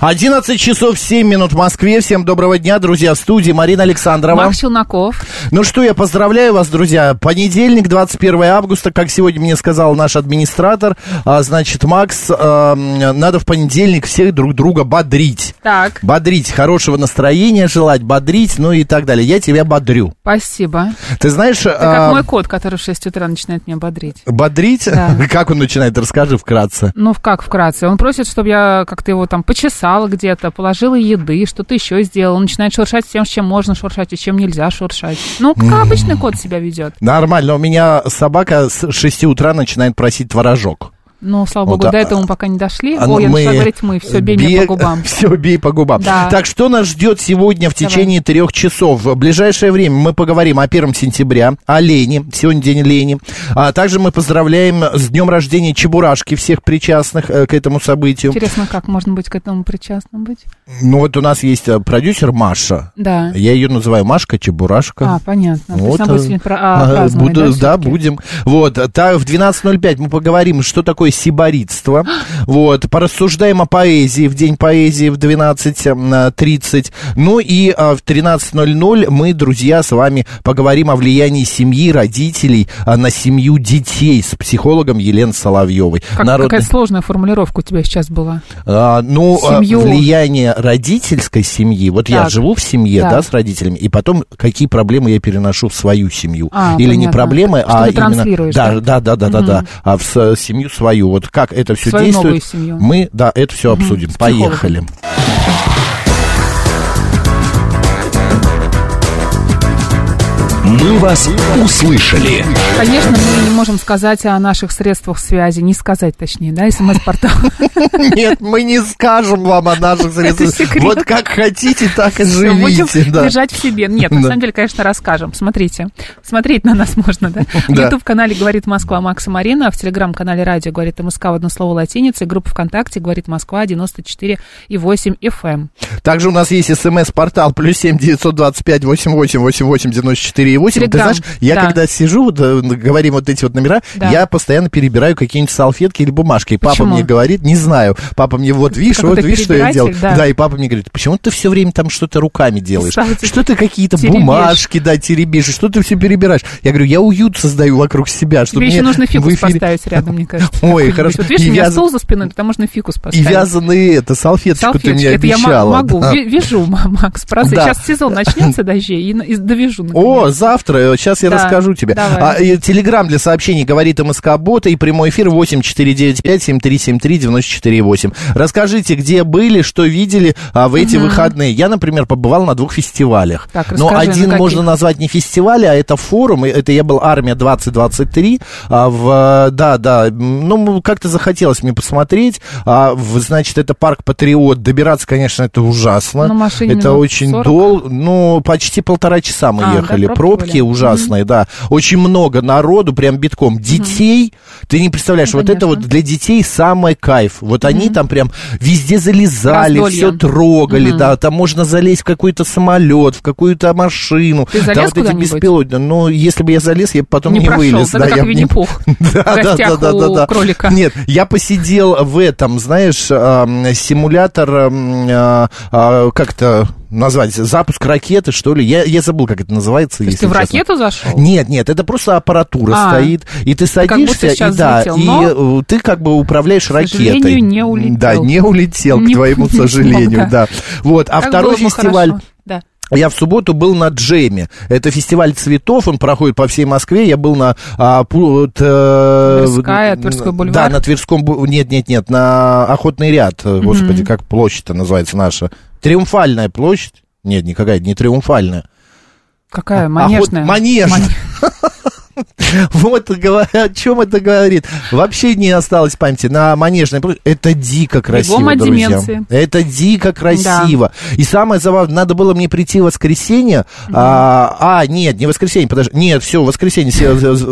11 часов 7 минут в Москве. Всем доброго дня, друзья, в студии Марина Александрова. Макс Челноков. Ну что, я поздравляю вас, друзья. Понедельник, 21 августа, как сегодня мне сказал наш администратор, а, значит, Макс, а, надо в понедельник всех друг друга бодрить. Так. Бодрить, хорошего настроения желать, бодрить, ну и так далее. Я тебя бодрю. Спасибо. Ты знаешь... Ты как мой кот, который в 6 утра начинает меня бодрить. Бодрить? Да. Как он начинает? Расскажи вкратце. Ну, как вкратце? Он просит, чтобы я как-то его там почесала где-то, положила еды, что-то еще сделала. Начинает шуршать всем, с чем можно шуршать и чем нельзя шуршать. Ну, как обычный кот себя ведет. Нормально. У меня собака с 6 утра начинает просить творожок. Ну, слава Вот, богу, а- до этого мы пока не дошли. А, О, ну, я мы начала говорить мы, все, бей меня по губам. Все, бей по губам. Да. Так, что нас ждет сегодня в Давай. течение трех часов? В ближайшее время мы поговорим о 1 сентября, о Лене. Сегодня день Лени. А также мы поздравляем с днем рождения Чебурашки всех причастных э, к этому событию. Интересно, как можно быть к этому причастным быть? Ну, вот у нас есть э, продюсер Маша. Да. Я ее называю Машка Чебурашка. А, понятно. То есть Вот, будет э, сегодня про- а, а, буду- да, да, будем. Вот, та, в 12.05 мы поговорим, что такое сиборитство. вот, порассуждаем о поэзии в День поэзии в 12.30. Ну и а, в 13.00 мы, друзья, с вами поговорим о влиянии семьи, родителей а, на семью детей с психологом Еленой Соловьевой. Как- Народный- Какая сложная формулировка у тебя сейчас была. а, ну, а, Семью. влияние родительской семьи. Вот я Так. живу в семье, Да. да, с родителями, и потом какие проблемы я переношу в свою семью. А, Или не понятно. проблемы, Что а именно... да, да? да, да, да, да, да, а в семью свою. Вот как это все Свою действует? Мы, да, это все обсудим. с психологом. «Мы вас услышали». Конечно, мы не можем сказать о наших средствах связи, не сказать точнее, да, смс-портал. Нет, мы не скажем вам о наших средствах. Вот как хотите, так и Будем живите. да. держать в себе. Нет, на Да. самом деле, конечно, расскажем. Смотрите. Смотреть на нас можно, да? В Да. YouTube-канале «Говорит Москва» Макса Марина, а в Телеграм-канале «Радио говорит МСК» в одно слово латиницей, группа ВКонтакте «Говорит Москва» 94,8 FM. Также у нас есть смс-портал плюс семь девятьсот двадцать пять восемь восемь восемь восемь девяносто четыре и восемь. Ты Телеграм, знаешь, я да. когда сижу, вот, э, говорим вот эти вот номера, Да. я постоянно перебираю какие-нибудь салфетки или бумажки. И папа Почему? мне говорит, не знаю. Папа мне вот видишь, вот видишь, что я делаю. перебиратель, да. и папа мне говорит, почему ты все время там что-то руками делаешь? Ты Что ты какие-то бумажки, да, теребишь, и что ты все перебираешь? Я говорю, я уют создаю вокруг себя, чтобы Тебе еще нужно фикус эфире- поставить рядом, мне кажется. Ой, хорошо. Вот видишь, И у меня стол за спиной, туда можно фикус И поставить. вязаные это, салфеточку ты мне это я обещала. могу, да. Ви- вяжу, м- Макс. Да. Сейчас сезон начнется дождей, и, и довяжу. О, наконец. Завтра, сейчас я Да, расскажу тебе. давай. А, и Телеграм для сообщений говорит МСК Бота и прямой эфир 8495 7373 94 8. Расскажите, где были, что видели а, в эти выходные. Я, например, побывал на двух фестивалях. Так, Но на один каких? можно назвать не фестиваль, а это форум. Это я был Армия 2023. А, в, да, да, ну, как-то захотелось мне посмотреть. А, в, значит, это парк Патриот. Добираться, конечно, это ужасно. На машине это очень 40? долго. Ну, почти полтора часа мы А, да, ехали. Пробки были? ужасные, да. Очень много народу, прям битком. Детей, ты не представляешь, Ну, вот это вот конечно. для детей самый кайф. Вот они там прям везде залезали, Раздолье. все трогали, да. Там можно залезть в какой-то самолет, в какую-то машину. Ты залез Там вот эти беспилотные. Ну, если бы я залез, я бы потом Не не, прошел, вылез. тогда да, как я Винни-Пух Да, да, да, да, да. кролика. Нет, я посидел в этом, знаешь, ам, симулятор, а, а, как-то назвать, запуск ракеты, что ли. Я, я забыл, как это называется. То есть ты в честно. ракету зашел? Нет, нет, это просто аппаратура А. стоит, и ты садишься, сейчас и да, взлетел, и но, э, ты как бы управляешь к ракетой. не улетел. Да, не улетел, Не- к твоему не смог, сожалению, да. да. Вот, а Как второй фестиваль... хорошо. Да. Я в субботу был на Джеме. Это фестиваль цветов, он проходит по всей Москве. Я был на... А, пу- т- э, Тверская, Тверской бульвар? Да, на Тверском... Нет, нет, нет, на Охотный ряд. Господи, как площадь-то называется наша? Триумфальная площадь. Нет, никакая, не триумфальная. Какая А манежная? вот манеж. Ман- Вот о чем это говорит. Вообще не осталось памяти. На манежной площади. Это дико красиво, друзья. Это дико красиво. И самое забавное, надо было мне прийти в воскресенье. А, а, нет, не воскресенье, подожди. Нет, все, воскресенье.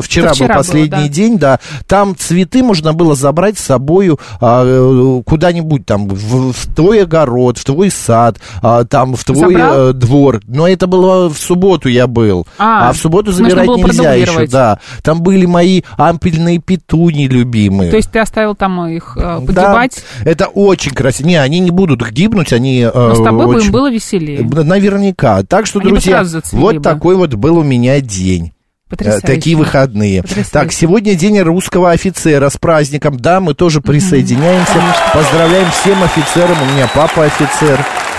Вчера был последний день, да. Там цветы можно было забрать с собою а, куда-нибудь там, в, твой огород, в твой сад, а, там, в твой э, двор. Но это было в субботу я был. А, в субботу забирать нельзя еще. Да. Там были мои ампельные петуни любимые. То есть ты оставил там их э, Да. погибать, Это очень красиво. Не, они не будут гибнуть, они... э, но с тобой бы очень- им было веселее. Наверняка. Так что, Они бы друзья, вот бы. такой вот был у меня день. Э, Потрясающе. Такие выходные. Потрясающе. Так, сегодня день русского офицера с праздником. Да, мы тоже присоединяемся. Поздравляем всем офицерам. У меня папа офицер.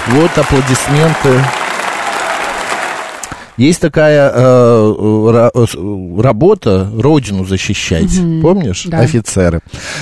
Вот аплодисменты. Есть такая э, э, работа родину защищать, помнишь, да. офицеры.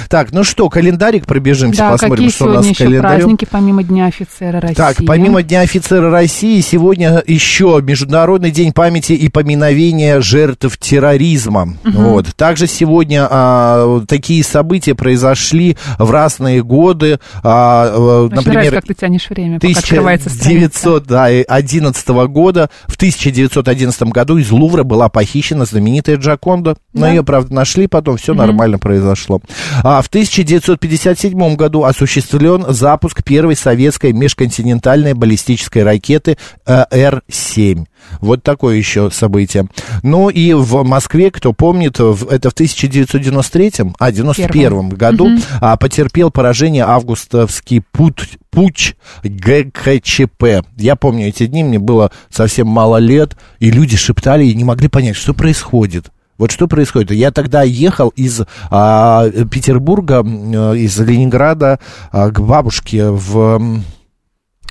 Так, ну что, календарик пробежимся, Да, посмотрим, какие что у нас с еще календарем. праздники, помимо Дня офицера России? Так, помимо Дня офицера России, сегодня еще Международный день памяти и поминовения жертв терроризма. Вот. Также сегодня а, такие события произошли в разные годы. А, э, Очень нравится, например, как ты тянешь время, пока открывается страница. 1911 года, в 1911 году из Лувра была похищена знаменитая Джаконда. Но Да. ее, правда, нашли потом, все нормально произошло. А в 1957 году осуществлен запуск первой советской межконтинентальной баллистической ракеты э, Р-7. Вот такое еще событие. Ну и в Москве, кто помнит, это в 1993, а, 91 году а, потерпел поражение августовский путь, путь ГКЧП. Я помню эти дни, мне было совсем мало лет, и люди шептали и не могли понять, что происходит. Вот что происходит? Я тогда ехал из а, Петербурга, э, из Ленинграда а, к бабушке в,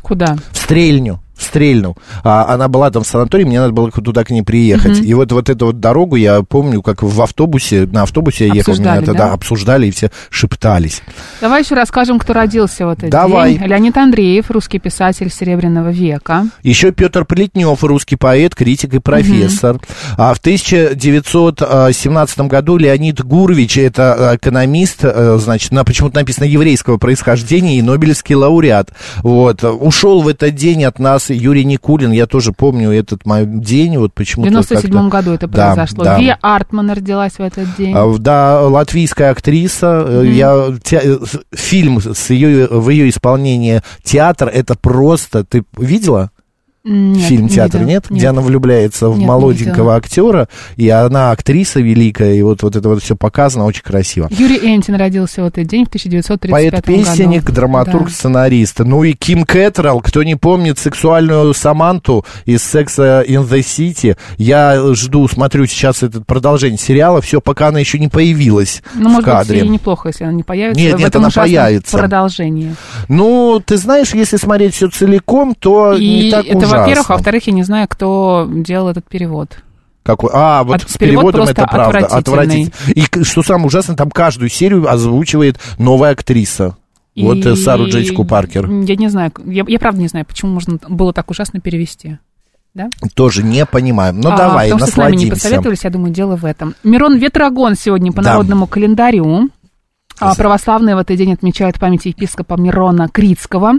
Куда? в Стрельню. В Стрельну. А, она была там в санатории, мне надо было туда к ней приехать. И вот, вот эту вот дорогу я помню, как в автобусе, на автобусе я ехал, меня тогда да? обсуждали и все шептались. Давай еще расскажем, кто родился в этот Давай. день. Леонид Андреев, русский писатель Серебряного века. Еще Петр Плетнев, русский поэт, критик и профессор. А в 1917 году Леонид Гурович, это экономист, э, значит, на, почему-то написано еврейского происхождения и Нобелевский лауреат. Вот. Ушел в этот день от нас Юрий Никулин, я тоже помню этот мой день, вот В почему-то 97 как-то- году это Да, произошло. да. Вия Артман родилась в этот день. А, Да, латвийская актриса. э, Я те- э, фильм с ее в ее исполнении театр это просто. Ты видела? Нет, фильм не театр видела. нет, где она влюбляется в Нет, не молоденького актера, и она актриса великая, и вот, вот это вот все показано очень красиво. Юрий Энтин родился в этот день, в 1935 Поэт-песенник, году. драматург, Да. сценарист. Ну и Ким Кэтрелл, кто не помнит сексуальную Саманту из «Секса in the City», я жду, смотрю сейчас это продолжение сериала, все, пока она еще не появилась Ну, в может кадре. быть, неплохо, если она не появится. Нет, нет, она появится. продолжении. Ну, ты знаешь, если смотреть все целиком, то не И так это, ужасно. Во-первых, а во-вторых, я не знаю, кто делал этот перевод. Какой? А, вот От- с перевод переводом это правда. отвратительный. И что самое ужасное, там каждую серию озвучивает новая актриса. Вот И э, Сару Джессику Паркер. Я не знаю, я, я правда не знаю, почему можно было так ужасно перевести. Да? Тоже не понимаем. Ну, А, давай, потому что с нами не насладимся. посоветовались, я думаю, дело в этом. Мирон Ветрогон сегодня по Да. народному календарю. А, Православные в этот день отмечают память епископа Мирона Критского.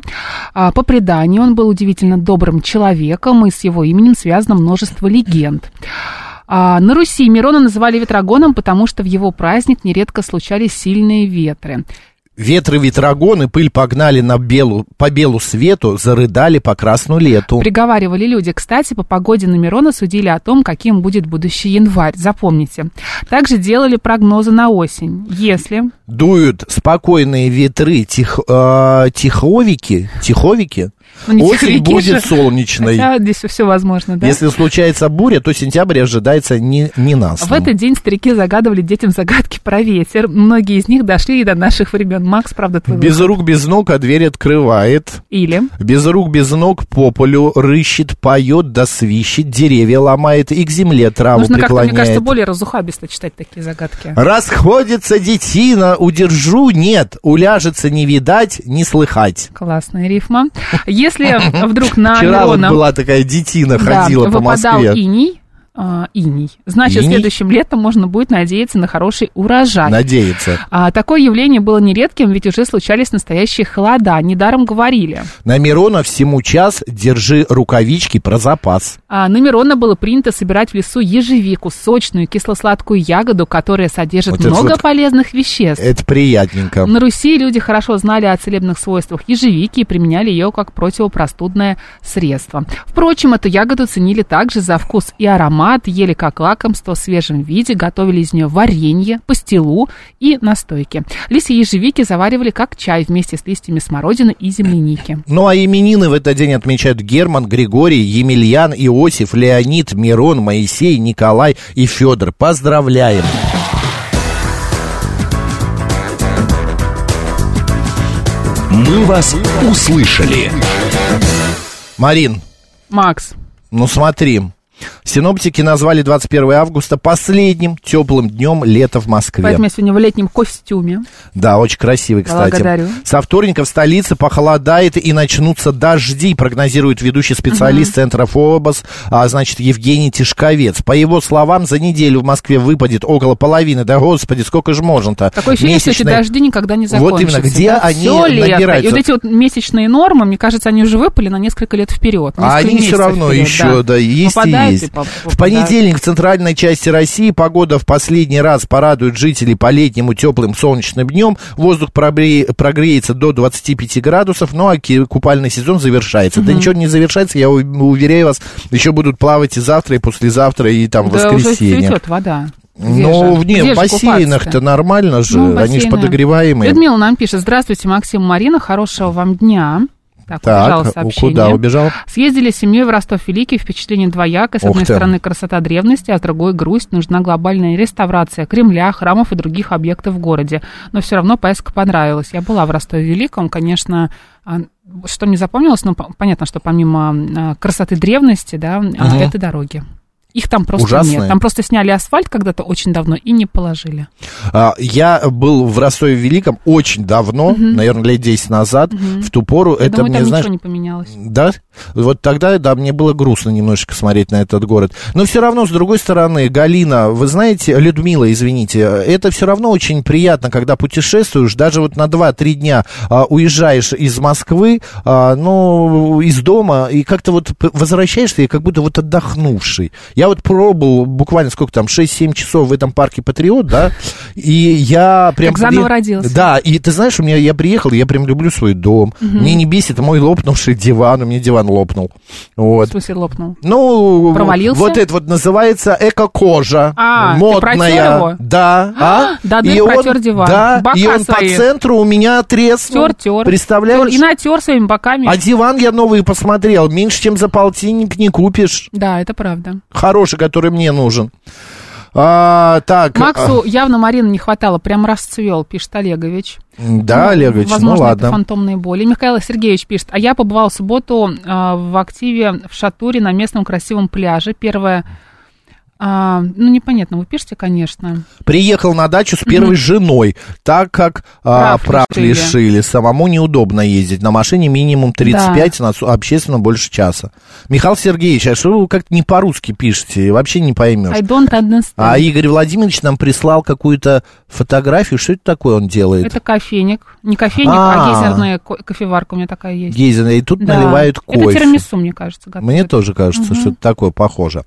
А, По преданию, он был удивительно добрым человеком, и с его именем связано множество легенд. А, На Руси Мирона называли ветрогоном, потому что в его праздник нередко случались сильные ветры. Ветры ветрогоны, пыль погнали на белу, по белу свету, зарыдали по красну лету. Приговаривали люди. Кстати, по погоде на Мирона судили о том, каким будет будущий январь. Запомните. Также делали прогнозы на осень. Если Дуют спокойные ветры, тих, э, тиховики, тиховики, не осень тиховики будет же. солнечной. Хотя здесь все возможно, да? Если случается буря, то сентябрь ожидается не, не нас. В этот день старики загадывали детям загадки про ветер. Многие из них дошли и до наших времен. Макс, правда, твой Без выход. рук, без ног, а дверь открывает. Или Без рук, без ног по полю рыщет, поет да свищет, деревья ломает и к земле траву нужно как-то, мне преклоняет. кажется, более разухабисто читать такие загадки. Расходится детина, удержу, нет, уляжется не видать, не слыхать. Классная рифма. Если вдруг на Вчера вот Мирона была такая детина, да, ходила по выпадал Москве. иней, а, иней, значит, Иней? следующим летом можно будет надеяться на хороший урожай. Надеется. А, такое явление было нередким, ведь уже случались настоящие холода. Недаром говорили. На Мирона всему час держи рукавички про запас. А, на Мирона было принято собирать в лесу ежевику, сочную кисло-сладкую ягоду, которая содержит Вот много вот- полезных веществ. Это приятненько. На Руси люди хорошо знали о целебных свойствах ежевики и применяли ее как противопростудное средство. Впрочем, эту ягоду ценили также за вкус и аромат, ели как лакомство в свежем виде, готовили из нее варенье, пастилу и настойки. Листья ежевики заваривали как чай вместе с листьями смородины и земляники. Ну а именины в этот день отмечают Герман, Григорий, Емельян, Иосиф, Леонид, Мирон, Моисей, Николай и Федор. Поздравляем! «Мы вас услышали». Марин, Макс, ну смотри. Синоптики назвали 21 августа последним теплым днем лета в Москве. поэтому я сегодня в летнем костюме. Да, очень красивый, кстати. Благодарю. Со вторника в столице похолодает и начнутся дожди, прогнозирует ведущий специалист Центра ФОБОС, а, значит, Евгений Тишковец. По его словам, за неделю в Москве выпадет около половины. Да, господи, сколько же можно-то? Такое ощущение, что эти Месячные- дожди никогда не Вот закончатся. именно, где да? они лето. набираются? И вот эти вот месячные нормы, мне кажется, они уже выпали на несколько лет вперед. А они все равно еще, да, есть и Попадают есть. поп- В понедельник в центральной части России погода в последний раз порадует жителей по летнему теплым солнечным днем. Воздух прогреется до 25 градусов, ну а купальный сезон завершается. Да ничего не завершается, я уверяю вас, еще будут плавать и завтра, и послезавтра, и там в Да уже воскресенье. цветет вода. Где Ну, же? не, Где в бассейнах-то нормально же, Ну, они же подогреваемые. Людмила нам пишет. Здравствуйте, Максим, Марина, хорошего вам дня. Так, убежало Так, сообщение. куда убежал? Съездили с семьей в Ростов-Великий. Впечатление двоякое. С Ух одной ты. стороны, красота древности, а с другой грусть. Нужна глобальная реставрация Кремля, храмов и других объектов в городе. Но все равно поездка понравилась. Я была в Ростове-Великом. Конечно, а, что мне запомнилось, ну, по- понятно, что помимо а, красоты древности, да, а, это дороги. Их там просто Ужасные? нет. Там просто сняли асфальт когда-то очень давно и не положили. А, Я был в Ростове-Великом очень давно, наверное, лет 10 назад. В ту пору Я это думаю, мне, там знаешь, ничего не поменялось. Да? Вот тогда, да, мне было грустно немножечко смотреть на этот город. Но все равно, с другой стороны, Галина, вы знаете, Людмила, извините, это все равно очень приятно, когда путешествуешь, даже вот на 2-3 дня а, уезжаешь из Москвы, а, ну, из дома, и как-то вот возвращаешься, и как будто вот отдохнувший. Я вот пробовал буквально сколько там, 6-7 часов в этом парке Патриот, да, и я прям... Как заново при- родился. Да, и ты знаешь, у меня я приехал, я прям люблю свой дом. Мне не бесит мой лопнувший диван, у меня диван лопнул. В Вот. смысле лопнул? Ну, Провалился? вот это вот называется эко-кожа. А, модная. его? Да. А? до дыр И он- протер диван. Да, Бока и он по свои. центру у меня треснул. Тер, тер. Представляешь? И натер своими боками. А диван я новый посмотрел. Меньше, чем за полтинник не купишь. Да, это правда. Хороший, который мне нужен. А, так. Максу явно Марины не хватало, прям расцвел, пишет Олегович. а, да, Олегович, Возможно, ну это ладно. фантомные боли. Михаил Сергеевич пишет, а я побывал в субботу а, в активе в Шатуре на местном красивом пляже. Первое, а, ну, непонятно, вы пишете, конечно. Приехал на дачу с первой женой, так как а, Прав прав лишили. лишили. Самому неудобно ездить. На машине минимум 35, на су- общественном больше часа. Михаил Сергеевич, а что вы как-то не по-русски пишете? Вообще не поймешь. I don't understand. А Игорь Владимирович нам прислал какую-то фотографию. Что это такое он делает? Это кофейник. Не кофейник, А. а, гейзерная ко- кофеварка у меня такая есть. Гейзена, и тут Да. наливают кофе. Это тирамису, мне кажется, готовят. Мне тоже кажется, что это такое похоже.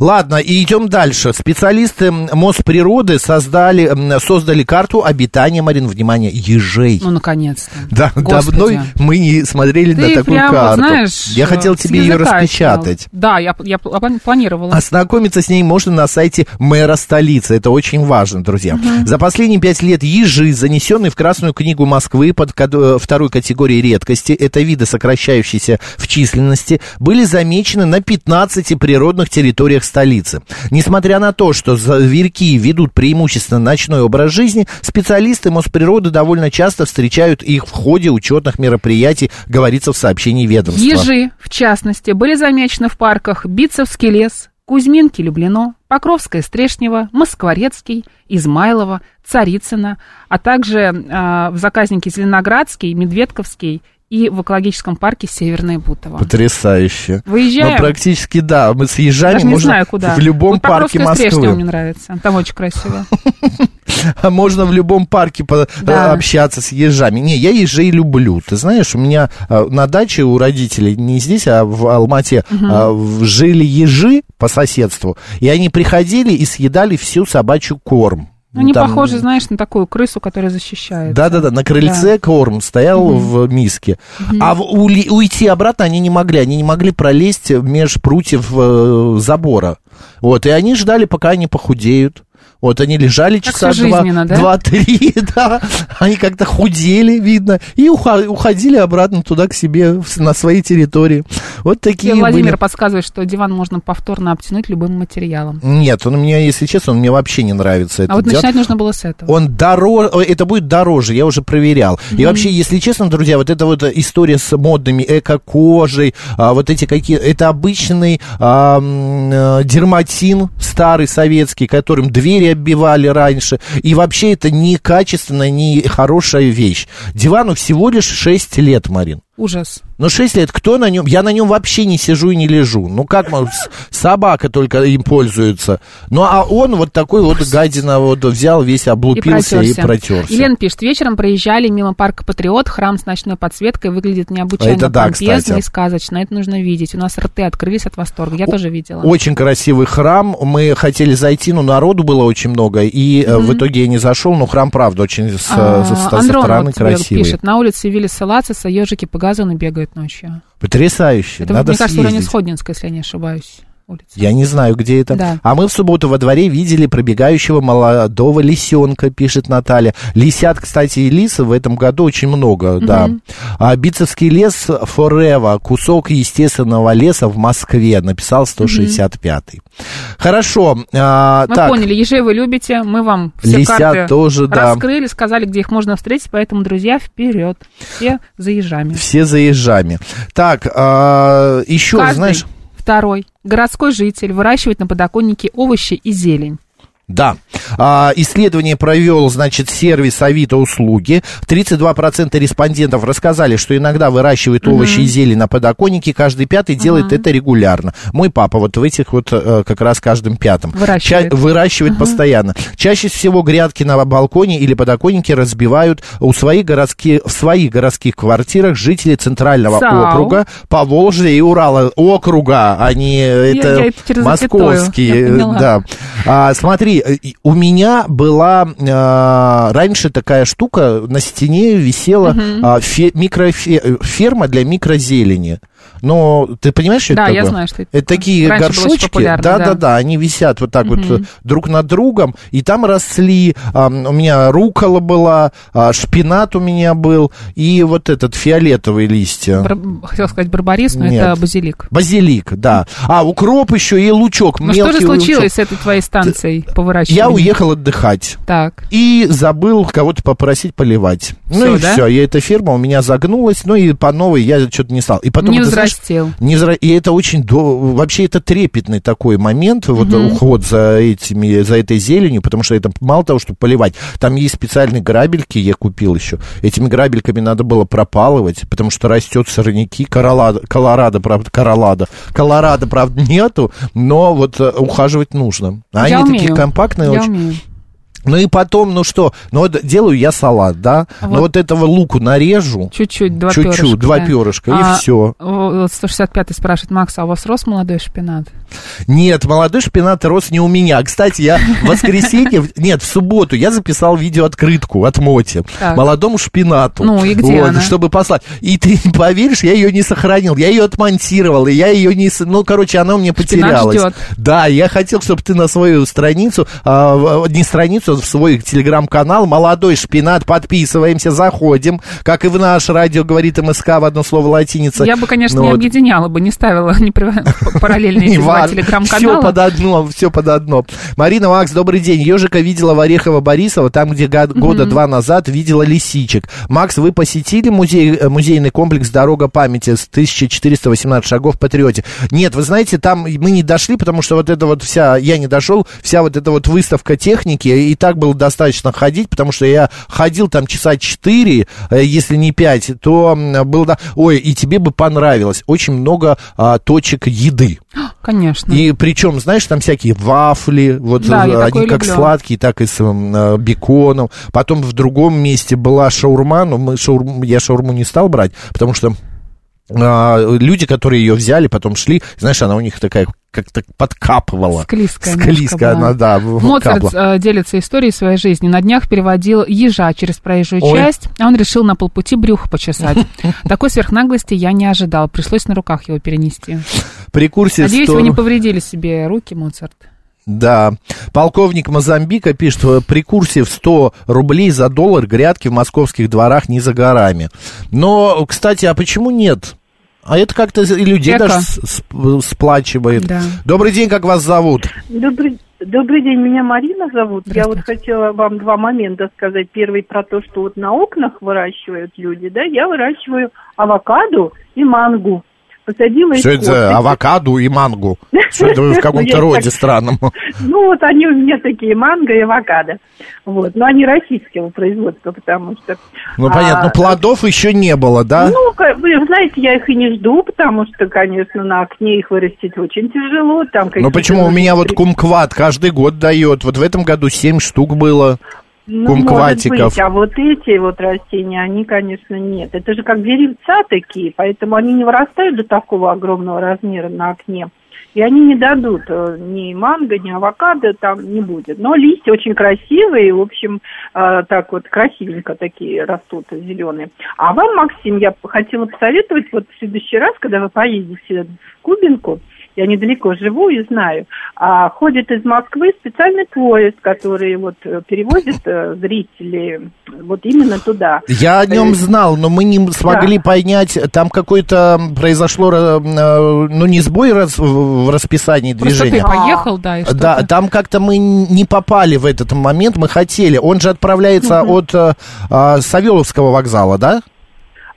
Ладно, и идем дальше. Специалисты Мосприроды создали, создали карту обитания, Марин, внимание, ежей. Ну, наконец-то. Да, Господи. давно мы не смотрели Ты на такую прям, вот карту. знаешь, я хотел с тебе ее распечатать. Да, я, я пл- планировала. Ознакомиться с ней можно на сайте мэра столицы. Это очень важно, друзья. За последние пять лет ежи, занесенные в Красную книгу Москвы под э, второй категорией редкости, это виды, сокращающиеся в численности, были замечены на 15 природных территориях столицы. Несмотря на то, что зверьки ведут преимущественно ночной образ жизни, специалисты Мосприроды довольно часто встречают их в ходе учетных мероприятий, говорится в сообщении ведомства. Ежи, в частности, были замечены в парках Битцевский лес, Кузьминки, Люблино, Покровская, Стрешнева, Москворецкий, Измайлова, Царицына, а также а, в заказнике Зеленоградский, Медведковский и в экологическом парке Северное Бутово. Потрясающе. Выезжаем? Ну, практически, да. Мы с ежами Даже не можно знаю, куда. в любом вот парке Москвы. мне нравится. Там очень красиво. А можно в любом парке по- Да. э, общаться с ежами. Не, я ежей люблю. Ты знаешь, у меня э, на даче у родителей, не здесь, а в Алмате, э, в- жили ежи по соседству, и они приходили и съедали всю собачью корм. Они Там- похожи, знаешь, на такую крысу, которая защищает. Да-да-да, на крыльце корм стоял в миске. А в- ули- уйти обратно они не могли. Они не могли пролезть меж прутьев э, забора. Вот, и они ждали, пока они похудеют. Вот, они лежали часа два, да? два-три, да. Они как-то худели, видно, и уходили обратно туда к себе, на свои территории. Вот такие Владимир были. подсказывает, что диван можно повторно обтянуть любым материалом. Нет, он мне, если честно, он мне вообще не нравится. А вот диван. начинать нужно было с этого. Он дороже, это будет дороже, я уже проверял. И вообще, если честно, друзья, вот эта вот история с модными эко-кожей, а, вот эти какие, это обычный а, дерматин старый советский, которым двери оббивали раньше. И вообще это не качественная, не хорошая вещь. Дивану всего лишь 6 лет, Марин. Ужас. Ну, 6 лет, кто на нем? Я на нем вообще не сижу и не лежу. Ну, как собака только им пользуется. Ну, а он вот такой вот гадина вот взял, весь облупился и протерся. Елена пишет, вечером проезжали мимо парка Патриот, храм с ночной подсветкой выглядит необычайно Это да, помпезно кстати. и сказочно. Это нужно видеть. У нас рты открылись от восторга. Я тоже видела. Очень красивый храм. Мы хотели зайти, но народу было очень много. И э, в итоге я не зашел, но храм, правда, очень с, А, со- стороны вот красивый. пишет, на улице Виллиса Лациса ежики по газону бегают ночью. Потрясающе. Это, Надо мне кажется, в районе съездить. Сходнинска, если я не ошибаюсь. Улица. Я не знаю, где это. Да. А мы в субботу во дворе видели пробегающего молодого лисенка, пишет Наталья. Лисят, кстати, и лисы в этом году очень много, да. А Битцевский лес Forever, кусок естественного леса в Москве, написал 165-й. Хорошо. а, Мы так, поняли, ежей вы любите, мы вам все Лисят карты тоже, да. раскрыли, сказали, где их можно встретить, поэтому, друзья, вперед, все за ежами. Все за ежами. Так, а, еще, Каждый знаешь... второй городской житель выращивает на подоконнике овощи и зелень. Да. А, исследование провел, значит, сервис Авито услуги. 32% респондентов рассказали, что иногда выращивают овощи и зелень на подоконнике. Каждый пятый делает это регулярно. Мой папа вот в этих вот э, как раз каждым пятым. Выращивает. Ча- выращивает постоянно. Чаще всего грядки на балконе или подоконнике разбивают у своих городских, в своих городских квартирах жители Центрального Сау. округа, Поволжья и Урала. Округа, а не это, я запятую, московские. я поняла. Да. А, смотри, э, у меня была а, раньше такая штука, на стене висела а, фе- микрофе- ферма для микрозелени. Но ты понимаешь, что Да, это я такое? знаю, что это Это такие Раньше горшочки, популярно, да, да. да, да, они висят вот так вот э, друг над другом, и там росли, а, у меня рукола была, а, шпинат у меня был, и вот этот фиолетовый листья. Бар- Хотела сказать барбарис, но Нет. это базилик. Базилик, да. А, укроп еще и лучок, Ну что мелкий же лучок. случилось с этой твоей станцией по выращиванию? Я уехал отдыхать. Так. И забыл кого-то попросить поливать. Всё, ну и да? все, и эта фирма у меня загнулась, ну и по новой я что-то не стал. И потом, Не ты знаешь, взрастил. не взра- И это очень... Вообще это трепетный такой момент, вот уход за, этими, за этой зеленью, потому что это мало того, что поливать, там есть специальные грабельки, я купил еще. Этими грабельками надо было пропалывать, потому что растет сорняки, Колорадо, Колорадо, правда, Колорадо. Колорадо, правда, нету, но вот э, ухаживать нужно. А Я они умею. такие компактные Я очень. умею. Ну и потом, ну что, ну вот делаю я салат, да, ну вот- вот этого луку нарежу, Чуть-чуть, два чуть-чуть, перышка, два да. перышка, А, и все. вот 165-й спрашивает, Макс, а у вас рос молодой шпинат? Нет, молодой шпинат рос не у меня. Кстати, я в воскресенье, нет, в субботу я записал видеооткрытку от Моти. Молодому шпинату. Ну, и где Вот, она? Чтобы послать. И ты не поверишь, я ее не сохранил. Я ее отмонтировал, и я ее не... Ну, короче, она у меня потерялась. ждет. Да, я хотел, чтобы ты на свою страницу, а, не страницу, в свой телеграм-канал «Молодой шпинат», подписываемся, заходим. Как и в наш радио говорит МСК в одно слово латиница. Я бы, конечно, Ну, не объединяла бы, не ставила не параллельные два Все телеграм-канала. под одно, все под одно. Марина Макс, добрый день. Ежика видела в Орехово-Борисово, там, где год- года два назад видела лисичек. Макс, вы посетили музей, э, музейный комплекс «Дорога памяти» с 1418 шагов в Патриоте? Нет, вы знаете, там мы не дошли, потому что вот это вот вся, я не дошел, вся вот эта вот выставка техники, и так было достаточно ходить, потому что я ходил там часа 4, э, если не 5, то было... Ой, и тебе бы понравилось. Очень много а, точек еды. Конечно. И причем, знаешь, там всякие вафли, вот Да, они как люблю. сладкие, так и с э, беконом. Потом в другом месте была шаурма, но мы шаурму, я шаурму не стал брать, потому что а, люди, которые ее взяли, потом шли, знаешь, она у них такая как-то подкапывала. Склизкая Склизкая она, да, Моцарт капла. э, делится историей своей жизни. На днях переводил ежа через проезжую Ой. часть, а он решил на полпути брюхо почесать. Такой сверхнаглости я не ожидал. Пришлось на руках его перенести. При курсе Надеюсь, 100 вы не повредили себе руки, Моцарт. Да. Полковник Мозамбика пишет, что при курсе в 100 рублей за доллар грядки в московских дворах не за горами. Но, кстати, а почему нет? А это как-то и людей Эко. даже с- с- сплачивает. Да. Добрый день, как вас зовут? Добрый, добрый день, меня Марина зовут. Я вот хотела вам два момента сказать. Первый про то, что вот на окнах выращивают люди, да, я выращиваю авокадо и мангу. Посадила Что это за авокадо и мангу? Что это вы в каком-то роде странном? Ну, вот они у меня такие, манго и авокадо. Вот, но они российского производства, потому что... Ну, понятно, а, плодов еще не было, да? Ну, вы знаете, я их и не жду, потому что, конечно, на окне их вырастить очень тяжело. Там Ну, почему у меня вот кумкват каждый год дает? Вот в этом году 7 штук было. Ну, кумкватиков. может быть, а вот эти вот растения, они, конечно, нет. Это же как деревца такие, поэтому они не вырастают до такого огромного размера на окне. И они не дадут э, ни манго, ни авокадо там не будет. Но листья очень красивые, в общем, э, так вот красивенько такие растут зеленые. А вам, Максим, я хотела посоветовать, вот в следующий раз, когда вы поедете в Кубинку, я недалеко живу и знаю, а, ходит из Москвы специальный поезд, который вот э, перевозит э, зрителей вот именно туда. Я о нем знал, но мы не смогли понять, там какой-то произошло, э, ну, не сбой раз- в расписании Просто ты движения. поехал, да, и что Да, там как-то мы не попали в этот момент, мы хотели. Он же отправляется от э, а, Савеловского вокзала, да?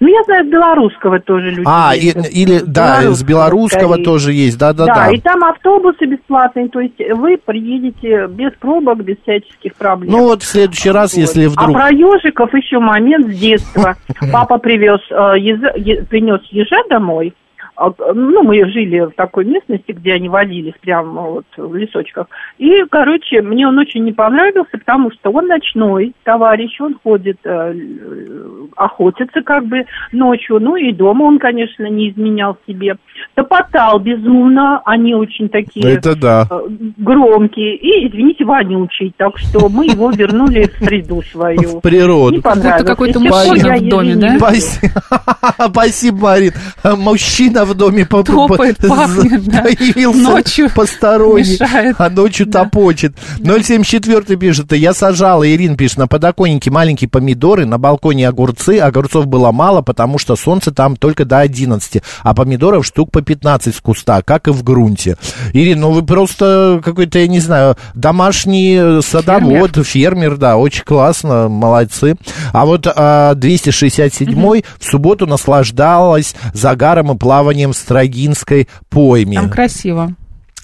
Ну, я знаю, с белорусского тоже люди А, и- или, да, с белорусского скорее. тоже есть, Да, да-да-да. и там автобусы бесплатные, то есть вы приедете без пробок, без всяких проблем. Ну вот в следующий раз, Вот. если А вдруг... про ежиков еще момент с детства. Папа привез, э, принес ежа домой. А, Ну, мы жили в такой местности, где они водились прямо вот в лесочках. И, короче, мне он очень не понравился, потому что он ночной товарищ, он ходит, э, э, охотится как бы ночью. Ну и дома он, конечно, не изменял себе. Топотал безумно, они очень такие Это да. э, громкие и, извините, вонючий. Так что мы его вернули в среду свою. В природу. Не понравилось. Какой-то Естественно, мужчина в доме, да? Спасибо, Марин. Мужчина в доме по- по- Топает, пахнет, да. появился Ночью посторонний, мешает. а ночью Да. топочет. 074 пишет, я сажала, Ирина пишет, на подоконнике маленькие помидоры, на балконе огурцы, огурцов было мало, потому что солнце там только до 11, а помидоров штук по 15 с куста, как и в грунте. Ирина, ну вы просто какой-то, я не знаю, домашний э, садовод, фермер, да, очень классно, молодцы. А вот а, 267-й в субботу наслаждалась загаром и плаванием в Строгинской пойме. Там красиво.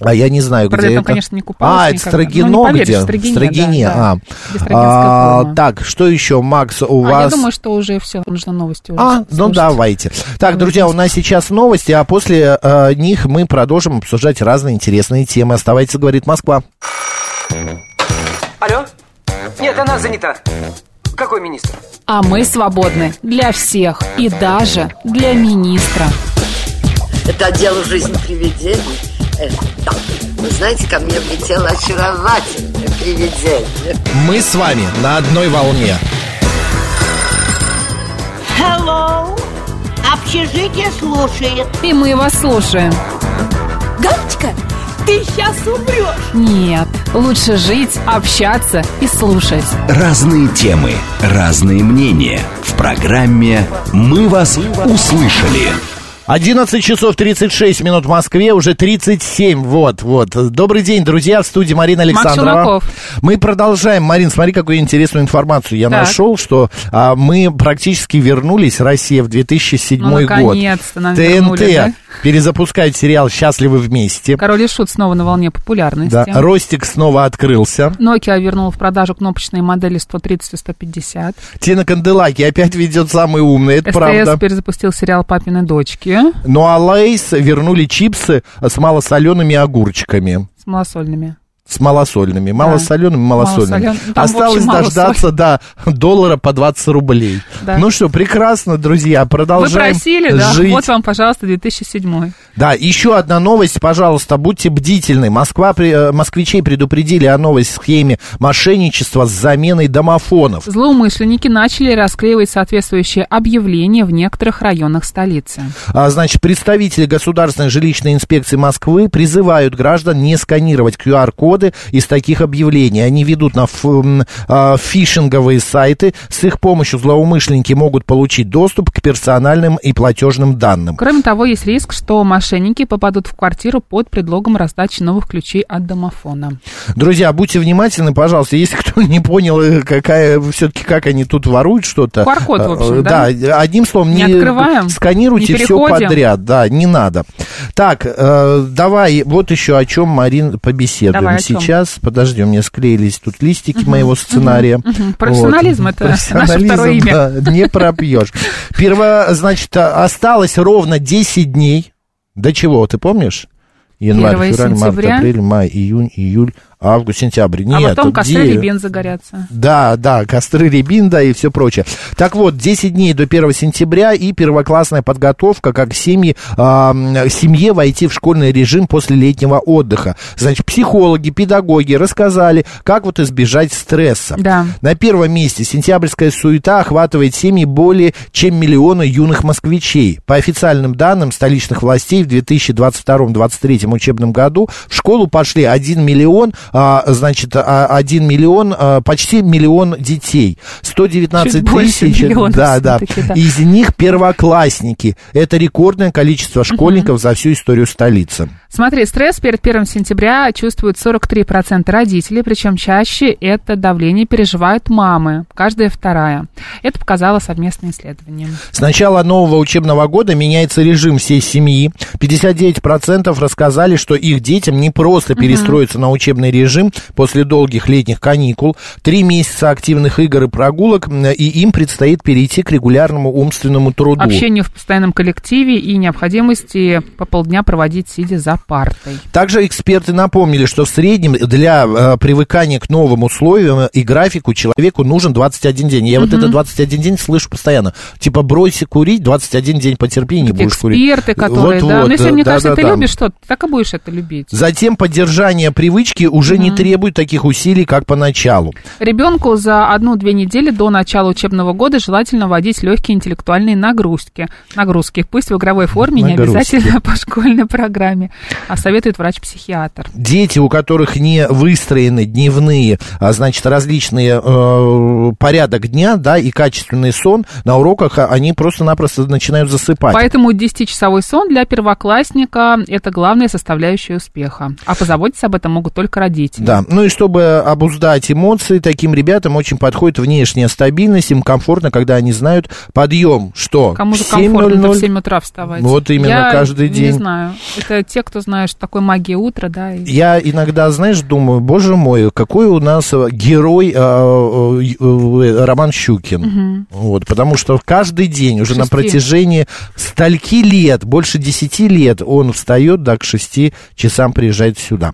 А я не знаю, Правда, где я там, это. конечно, не купалась А, это никогда. Строгино Ну, не поверишь, где? Строгине, Строгине, да, да. а. А. Так, что еще, Макс, у А, вас... я думаю, что уже все, нужно новости уже А, ну слушать. давайте. Так, друзья, у нас сейчас новости, а после э, них мы продолжим обсуждать разные интересные темы. Оставайтесь, говорит Москва. Алло? Нет, она занята. Какой министр? А мы свободны для всех и даже для министра. Это отдел жизнь привидений. Э, вы знаете, ко мне влетело очаровательное привидение. Мы с вами на одной волне. Hello. Общежитие слушает. И мы вас слушаем. Галочка, ты сейчас умрешь. Нет, лучше жить, общаться и слушать. Разные темы, разные мнения. В программе «Мы вас услышали». 11 часов 36 минут в Москве, уже 37, вот, вот. Добрый день, друзья, в студии Марина Александрова. Мы продолжаем. Марин, смотри, какую интересную информацию я Так. нашел, что а, мы практически вернулись, Россия, в 2007 Ну, год. наконец-то нам ТНТ вернули, перезапускают сериал «Счастливы вместе». Король и Шут снова на волне популярности. Да, Rostic's снова открылся. Nokia вернула в продажу кнопочные модели 130 и 150. Тина Канделаки опять ведет самый умный, это СТС правда. перезапустил сериал «Папины дочки» Ну а Lay's вернули чипсы с малосолеными огурчиками. с малосольными. С малосольными. Малосолеными, малосольными. Малосолен- там, Осталось общем, дождаться до доллара по 20 рублей. Да. Ну что, прекрасно, друзья, Вы продолжаем просили, да? жить. Вот вам, пожалуйста, 2007. Да, еще одна новость, пожалуйста, будьте бдительны. Москва, э, москвичей предупредили о новой схеме мошенничества с заменой домофонов. Злоумышленники начали расклеивать соответствующие объявления в некоторых районах столицы. А, значит, представители Государственной жилищной инспекции Москвы призывают граждан не сканировать QR-коды из таких объявлений. Они ведут на а, фишинговые сайты. С их помощью злоумышленники могут получить доступ к персональным и платежным данным. Кроме того, есть риск, что мошенники попадут в квартиру под предлогом раздачи новых ключей от домофона. Друзья, будьте внимательны, пожалуйста. Если кто не понял, э, какая все-таки как они тут воруют что-то. QR-код, в общем, э, да? одним словом, Не открываем, сканируйте не все подряд. Да, не надо. Так, э, давай, вот еще о чем, Марин, побеседуем Давай? Сейчас. Подожди, у меня склеились тут листики моего сценария. мгм. Профессионализм это наше Профессионализм, второе имя. да, не пропьешь. Перво, значит, а, осталось ровно 10 дней. До чего, ты помнишь? Январь, февраль, март, апрель, май, июнь, июль, август, сентябрь. а Нет, потом костры где- и бензы горятся. Да, да, костры рябин, да, и все прочее. Так вот, 10 дней до 1 сентября и первоклассная подготовка, как семьи, а, м, семье войти в школьный режим после летнего отдыха. Значит, психологи, педагоги рассказали, как вот избежать стресса. Да. На первом месте сентябрьская суета охватывает семьи более чем миллиона юных москвичей. По официальным данным столичных властей в 2022-2023 учебном году в школу пошли 1 миллион, а, значит, а, 1 миллион, а, почти миллион детей. 119 Чуть больше тысяч, да, да, из них первоклассники. Это рекордное количество школьников за всю историю столицы. Смотри, стресс перед 1 сентября чувствуют 43% родителей, причем чаще это давление переживают мамы, каждая вторая. Это показало совместное исследование. С начала нового учебного года меняется режим всей семьи. 59% рассказали, что их детям не просто перестроиться на учебный режим после долгих летних каникул. Три месяца активных игр и прогулок, и им предстоит перейти к регулярному умственному труду. Общение в постоянном коллективе и необходимости по полдня проводить сидя за партой. Также эксперты напомнили, что в среднем для э, привыкания к новым условиям и графику человеку нужен 21 день. Я вот это 21 день слышу постоянно. Типа брось курить, 21 день потерпи, не будешь курить. эксперты, которые, Вот, да. вот, Но если, мне да, кажется, да, ты да. любишь что-то, так и будешь это любить. Затем поддержание привычки уже не требует таких усилий, как поначалу. Ребенку за одну-две недели до начала учебного года желательно вводить легкие интеллектуальные нагрузки. Нагрузки, пусть в игровой форме, не обязательно по школьной программе, а советует врач-психиатр. Дети, у которых не выстроены дневные, а значит, различные э, порядок дня, да, и качественный сон, на уроках а, они просто-напросто начинают засыпать. Поэтому 10-часовой сон для первоклассника – это главная составляющая успеха. А позаботиться об этом могут только родители. Да, ну и чтобы обуздать эмоции, таким ребятам очень подходит внешняя стабильность, им комфортно, когда они знают подъем, что Кому же комфортно 7:00 в 7 утра вставать? Вот именно, Я каждый день. не знаю. Это те, кто знает, что такое магия утра, да. и- Я иногда, знаешь, думаю, боже мой, какой у нас э, герой э, э, э, Роман Щукин. Вот, потому что каждый день, уже на Шести. протяжении стольки лет, больше 10 лет, он встает, да, к 6 часам приезжает сюда.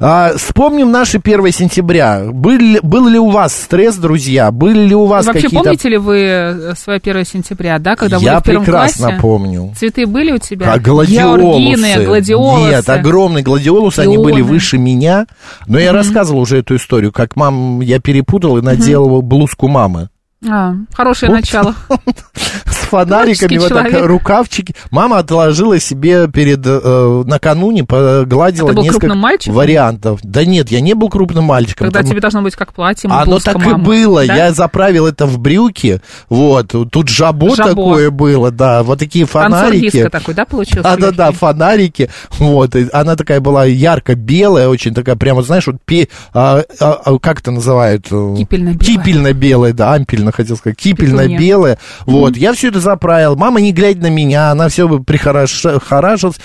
А, вспомним наши 1 сентября. Был, был ли у вас стресс, друзья? Были ли у вас Вообще, какие-то... помните ли вы э, свое 1 сентября, да, когда Я были в первом прекрасно помню. Цветы были у тебя? А гладиолусы. Георгины, гладиолусы. Нет, огромные гладиолусы, они были выше меня. Но я рассказывал уже эту историю, как мам, я перепутал и наделал блузку мамы. А, хорошее Вот. начало. Фонариками, вот так, рукавчики. Мама отложила себе перед, э, накануне, погладила А несколько вариантов. Да нет, я не был крупным мальчиком. Когда Там- тебе должно быть как платье, Оно блузка так мамы. и было. Да? Я заправил это в брюки. Вот. Тут жабо, Жабо. такое было, да. Вот такие фонарики. такой, да, получился? Да, да, да, легкий? фонарики. Вот, и она такая была ярко-белая, очень такая, прямо, знаешь, вот пе- а, а, а, как это называют? Кипельно-белая. Кипельно-белая, да, ампельно хотел сказать, кипельно-белая. Вот, я все это заправил. Мама, не глядя на меня, она все прихорашилась,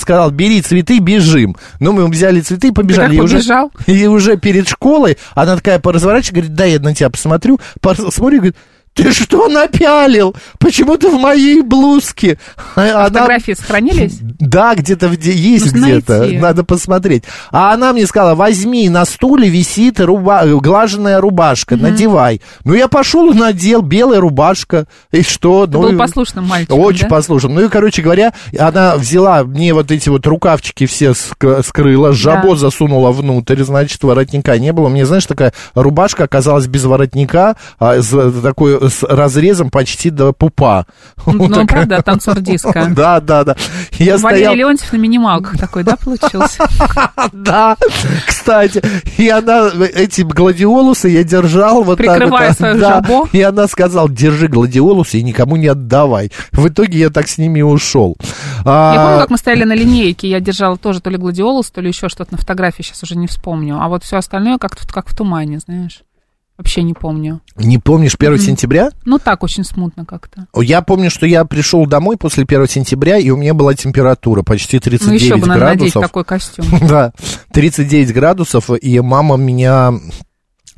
сказала, бери цветы, бежим. Ну, мы взяли цветы и побежали. И, уже, и уже перед школой она такая поразворачивается, говорит, дай я на тебя посмотрю. Посмотрю, говорит, ты что напялил? Почему ты в моей блузке? А она- Фотографии сохранились? Да, где-то где- есть где-то, надо посмотреть. А она мне сказала, возьми, на стуле висит руба... глаженная рубашка, надевай. Ну, я пошел и надел, белая рубашка, и что? Ты ну, был послушным мальчиком, Очень да? послушным. Ну и, короче говоря, она взяла мне вот эти вот рукавчики все ск- скрыла, жабо засунула внутрь, значит, воротника не было. Мне, знаешь, такая рубашка оказалась без воротника, а, такой с разрезом почти до пупа. Ну, такая. правда, танцор диска. Да, да, да. Я Валерий стоял... Леонтьев на минималках такой, да, получился? Да, кстати. И она, эти гладиолусы я держал вот Прикрывая так вот. свою жабо. И она сказала, держи гладиолусы и никому не отдавай. В итоге я так с ними и ушел. А, Я помню, как мы стояли на линейке, я держала тоже то ли гладиолус, то ли еще что-то на фотографии, сейчас уже не вспомню. А вот все остальное как-то как в тумане, знаешь. Вообще не помню. Не помнишь 1 сентября? Ну, так, очень смутно как-то. Я помню, что я пришел домой после 1 сентября, и у меня была температура почти 39 Ну, еще бы надо надеть такой костюм. Да, 39 градусов, и мама меня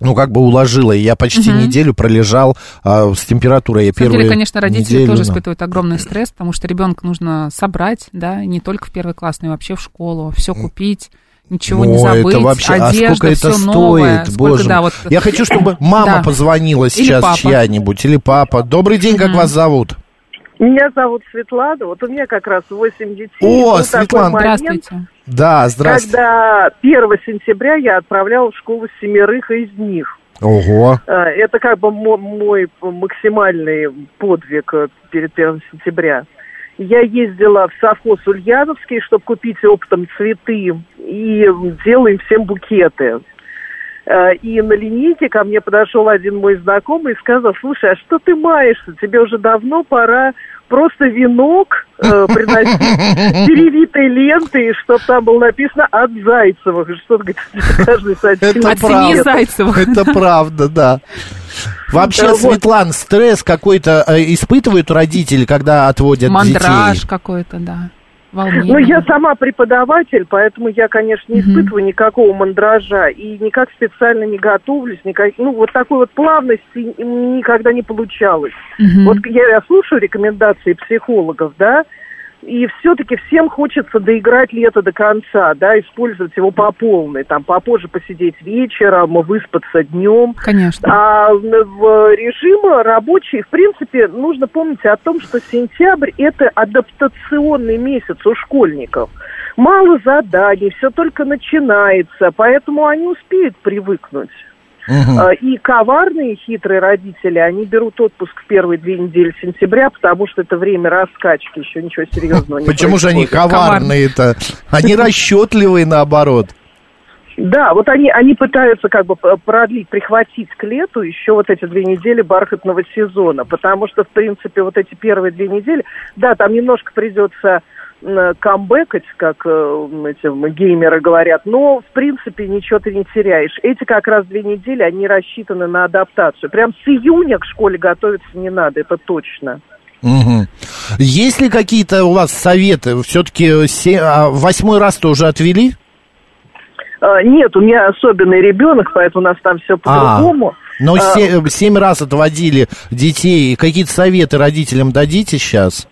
ну, как бы уложила, и я почти Мгм. неделю пролежал а, с температурой. Я первую деле, конечно, родители неделю, тоже да. испытывают огромный стресс, потому что ребенка нужно собрать, да, не только в первый класс, но и вообще в школу, все купить, ничего не Ну, забыть, это вообще, одежда, а сколько это все стоит, новое. Сколько, боже да, вот, Я хочу, чтобы мама Да. позвонила сейчас чья-нибудь, или папа. Добрый день, как вас зовут? Меня зовут Светлана, вот у меня как раз 8 детей. О, Был такой Светлана. момент, Здравствуйте. Да, здравствуйте. Когда 1 сентября я отправляла в школу семерых из них. Ого. Э, Это как бы мо- мой максимальный подвиг э, перед 1 сентября. Я ездила в совхоз Ульяновский, чтобы купить оптом цветы, и делала им всем букеты. Э, И на линейке ко мне подошел один мой знакомый и сказал, слушай, а что ты маешься? Тебе уже давно пора просто венок э, приносить перевитой лентой, чтобы там было написано от Зайцевых. И Что говорит, каждый Это От семьи. Зайцевых. Это правда, да. Вообще, Да, вот. Светлан, стресс какой-то э, испытывают родители, когда отводят Мандраж детей? какой-то, да. Волнение. Ну, я сама преподаватель, поэтому я, конечно, не испытываю никакого мандража и никак специально не готовлюсь, никак, ну, вот такой вот плавности никогда не получалось. Мгм. Вот я, я слушаю рекомендации психологов, да, и все-таки всем хочется доиграть лето до конца, да, использовать его по полной, там, попозже посидеть вечером, выспаться днем. Конечно. А в режим рабочий, в принципе, нужно помнить о том, что сентябрь – это адаптационный месяц у школьников. Мало заданий, все только начинается, поэтому они успеют привыкнуть. А, И коварные, хитрые родители, они берут отпуск в первые две недели сентября, потому что это время раскачки, еще ничего серьезного не Почему же они коварные-то? Они расчетливые, наоборот. Да, вот они, они пытаются как бы п- продлить, прихватить к лету еще вот эти две недели бархатного сезона, потому что, в принципе, вот эти первые две недели, да, там немножко придется камбэкать, как э, эти геймеры говорят, но, в принципе, ничего ты не теряешь. Эти как раз две недели, они рассчитаны на адаптацию. Прям с июня к школе готовиться не надо, это точно. Мгм. Есть ли какие-то у вас советы? Все-таки восьмой раз-то уже отвели? А, Нет, у меня особенный ребенок, поэтому у нас там все по-другому. Но А, се- семь раз отводили детей. Какие-то советы родителям дадите сейчас?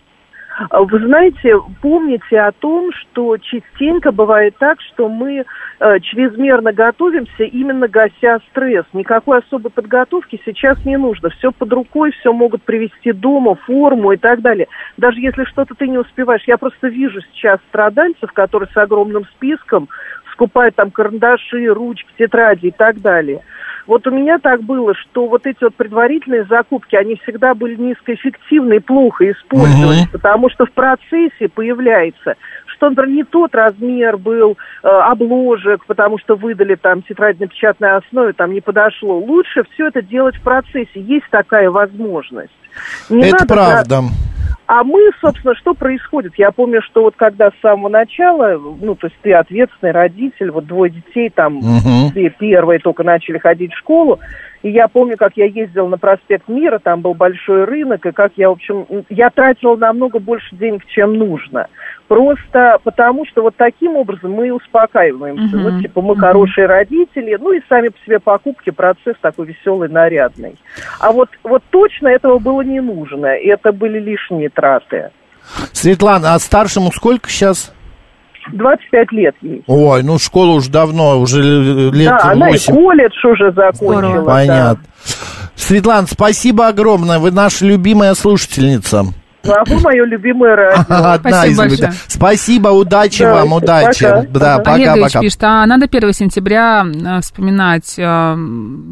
А Вы знаете, помните о том, что частенько бывает так, что мы э, чрезмерно готовимся, именно гася стресс. Никакой особой подготовки сейчас не нужно. Все под рукой, все могут привести дома, форму и так далее. Даже если что-то ты не успеваешь. Я просто вижу сейчас страдальцев, которые с огромным списком скупают там карандаши, ручки, тетради и так далее. Вот у меня так было, что вот эти вот предварительные закупки, они всегда были низкоэффективны и плохо использовались, Мгм. потому что в процессе появляется, что, например, не тот размер был э, обложек, потому что выдали там тетрадь на печатной основе, там не подошло. Лучше все это делать в процессе, есть такая возможность. Не Это надо правда. А мы, собственно, что происходит? Я помню, что вот когда с самого начала, ну, то есть ты ответственный родитель, вот двое детей там, Мгм. все первые только начали ходить в школу, И я помню, как я ездила на проспект Мира, там был большой рынок, и как я, в общем, я тратила намного больше денег, чем нужно. Просто потому, что вот таким образом мы и успокаиваемся. Мгм. Ну, типа, мы хорошие родители, ну и сами по себе покупки, процесс такой веселый, нарядный. А вот, вот точно этого было не нужно, и это были лишние траты. Светлана, а старшему сколько сейчас? 25 лет ей. Ой, ну школа уже давно, уже лет да, она и 8. колледж уже закончила. да. Понятно. Светлана, спасибо огромное. Вы наша любимая слушательница. А вы мое любимое радио. Одна Спасибо из большое. Спасибо, удачи Да, вам, удачи. пока. Да, пока, Олегович пока. пишет, а надо 1 сентября э, вспоминать. Э,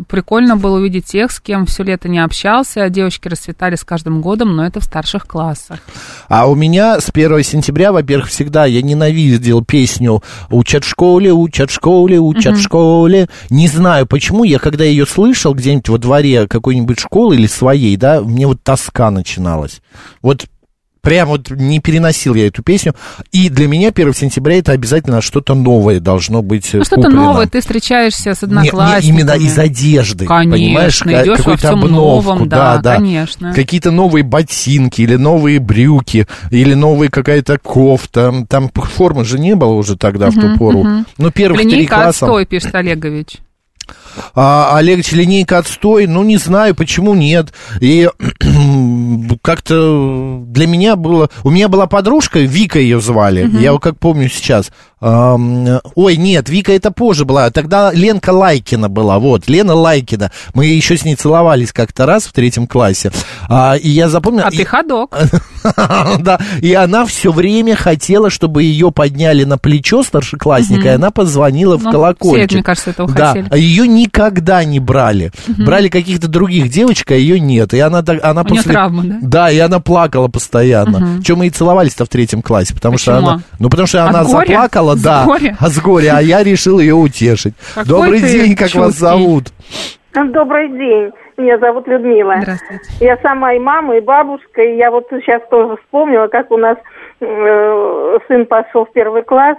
Прикольно было увидеть тех, с кем все лето не общался. Девочки расцветали с каждым годом, но это в старших классах. А у меня с 1 сентября, во-первых, всегда я ненавидел песню «Учат в школе, учат в школе, учат в школе». Не знаю, почему я, когда ее слышал где-нибудь во дворе какой-нибудь школы или своей, да, мне вот тоска начиналась. Вот Прям вот не переносил я эту песню. И для меня 1 сентября это обязательно что-то новое должно быть Ну, что-то новое, ты встречаешься с Не- не одноклассниками. именно из одежды, Конечно, понимаешь? Идешь во всем обновку, новом, да, да, конечно. Какие-то новые ботинки или новые брюки, или новая какая-то кофта. Там формы же не было уже тогда, в ту пору. Ну, первых три Линейка класса. отстой, пишет Олегович. А, Олег, линейка отстой, ну, не знаю, почему нет. И как-то для меня было... У меня была подружка, Вика ее звали, я вот как помню сейчас. Ой, нет, Вика это позже была, тогда Ленка Лайкина была, вот, Лена Лайкина. Мы еще с ней целовались как-то раз в третьем классе. А, и я запомнил... А и- ты ходок. да, и она все время хотела, чтобы ее подняли на плечо старшеклассника, и она позвонила в Ну, колокольчик. все, мне кажется, этого да, хотели. а ее никогда не брали. Брали каких-то других девочек, а ее нет. И она, она У нее травма, да? Да, и она плакала постоянно. Чем мы и целовались-то в третьем классе, потому что она... Ну, потому что она горя? Заплакала, С да. горя? А с горя, а я решил ее утешить. Какой Добрый день, как вас зовут? Добрый день. Меня зовут Людмила. Здравствуйте. Я сама и мама, и бабушка, и я вот сейчас тоже вспомнила, как у нас э, сын пошел в первый класс,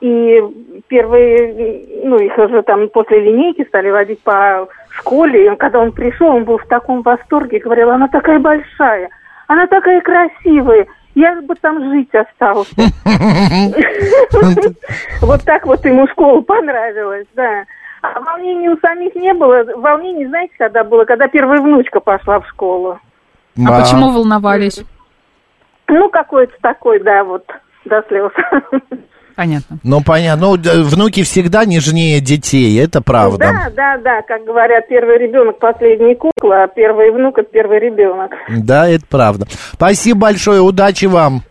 и первые, ну, их уже там после линейки стали водить по школе, и когда он пришел, он был в таком восторге, говорил, она такая большая, она такая красивая, я бы там жить остался. Вот так вот ему школа понравилась, да. А волнений у самих не было. Волнений, знаете, когда было? Когда первая внучка пошла в школу. А почему волновались? Ну, какой-то такой, да, вот, до слез. Понятно. Ну, понятно. Ну, внуки всегда нежнее детей, это правда. Да, да, да, как говорят, первый ребенок последний кукла, а первый внук это первый ребенок. Да, это правда. Спасибо большое, удачи вам.